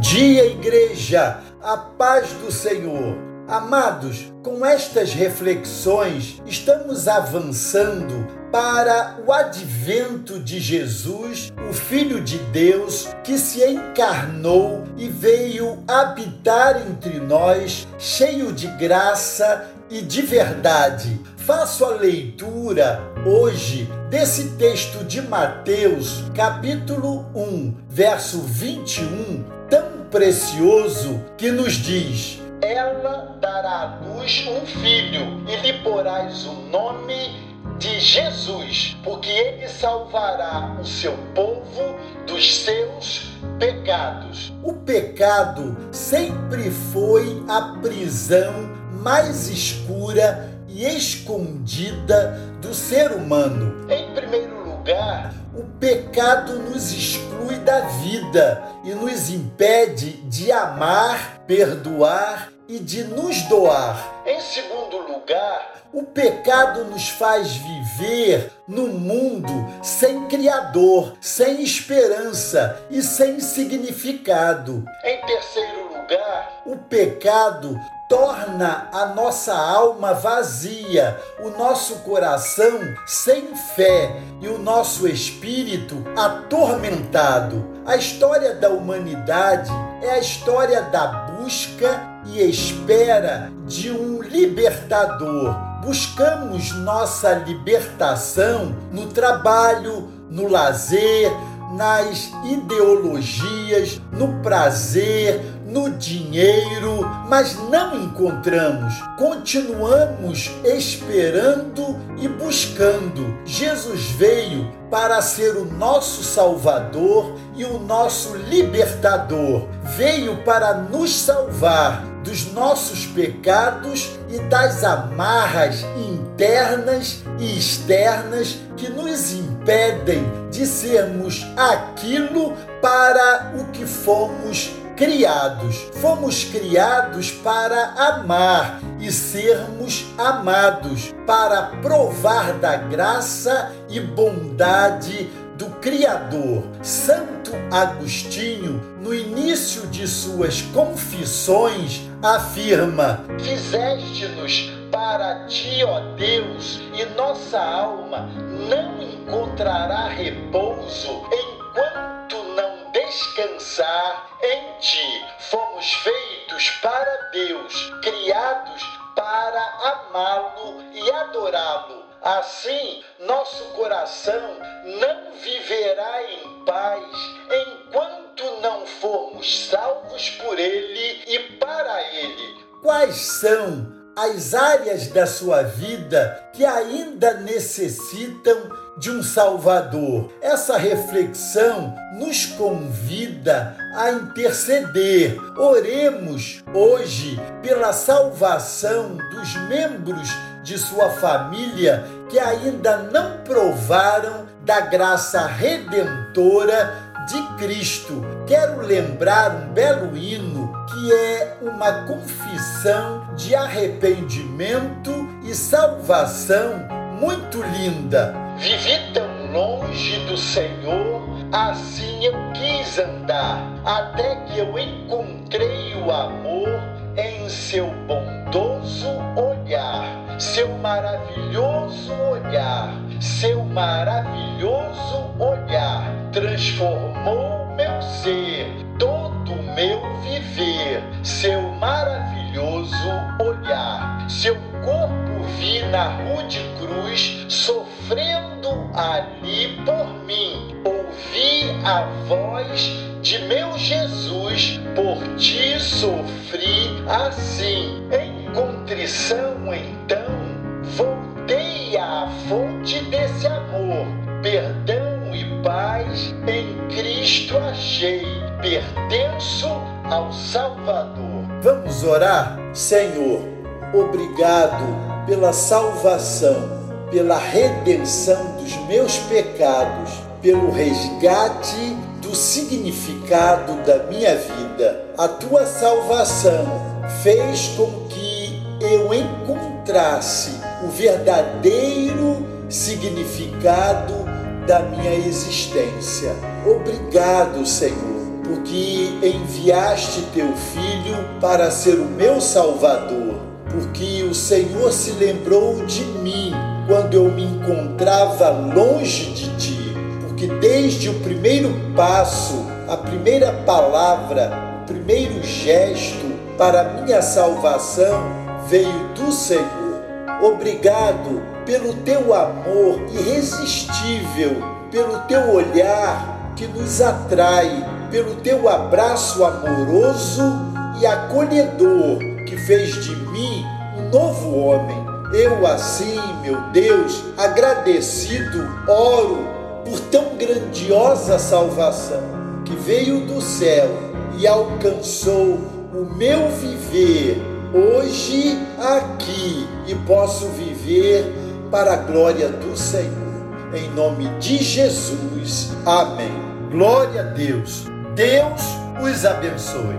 Dia, igreja! A paz do Senhor. Amados, com estas reflexões, estamos avançando para o advento de Jesus, o Filho de Deus, que se encarnou e veio habitar entre nós, cheio de graça e de verdade. Faço a leitura hoje desse texto de Mateus, capítulo 1, verso 21, tão precioso que nos diz: Ela dará à luz um filho e lhe porás o nome de Jesus, porque ele salvará o seu povo dos seus pecados. O pecado sempre foi a prisão mais escura e escondida do ser humano. Em primeiro lugar, o pecado nos exclui da vida e nos impede de amar, perdoar e de nos doar. Em segundo lugar, o pecado nos faz viver no mundo sem Criador, sem esperança e sem significado. Em terceiro lugar, o pecado torna a nossa alma vazia, o nosso coração sem fé e o nosso espírito atormentado. A história da humanidade é a história da busca e espera de um libertador buscamos nossa libertação no trabalho, no lazer, nas ideologias, no prazer, no dinheiro, mas não encontramos. Continuamos esperando e buscando. Jesus veio para ser o nosso Salvador e o nosso libertador. Veio para nos salvar dos nossos pecados e das amarras internas e externas que nos impedem de sermos aquilo para o que fomos criados. Fomos criados para amar e sermos amados, para provar da graça e bondade do Criador. Santo Agostinho, no início de suas confissões, afirma: Fizeste-nos para ti, ó Deus, e nossa alma não encontrará repouso descansar em ti. Fomos feitos para Deus, criados para amá-lo e adorá-lo. Assim, nosso coração não viverá em paz enquanto não formos salvos por Ele e para Ele. Quais são as áreas da sua vida que ainda necessitam de um Salvador. Essa reflexão nos convida a interceder. Oremos hoje pela salvação dos membros de sua família que ainda não provaram da graça redentora de Cristo. Quero lembrar um belo hino que é uma confissão de arrependimento e salvação muito linda. Vivi tão longe do Senhor, assim eu quis andar, até que eu encontrei o amor em seu bondoso olhar seu maravilhoso olhar, seu maravilhoso olhar transformou meu ser, todo meu viver, seu maravilhoso olhar, seu corpo vi na rude cruz, sofrendo ali por mim, ouvi a voz de meu Jesus, por ti sofri assim, em contrição então voltei à fonte. Perdão e paz em Cristo achei. Pertenço ao Salvador. Vamos orar? Senhor, obrigado pela salvação, pela redenção dos meus pecados, pelo resgate do significado da minha vida. A tua salvação fez com que eu encontrasse o verdadeiro significado da minha existência. Obrigado, Senhor, porque enviaste teu filho para ser o meu Salvador, porque o Senhor se lembrou de mim quando eu me encontrava longe de ti, porque desde o primeiro passo, a primeira palavra, o primeiro gesto para minha salvação veio do Senhor. Obrigado pelo teu amor irresistível, pelo teu olhar que nos atrai, pelo teu abraço amoroso e acolhedor que fez de mim um novo homem. Eu, assim, meu Deus, agradecido, oro por tão grandiosa salvação que veio do céu e alcançou o meu viver hoje aqui e posso viver para a glória do Senhor. Em nome de Jesus. Amém. Glória a Deus. Deus os abençoe.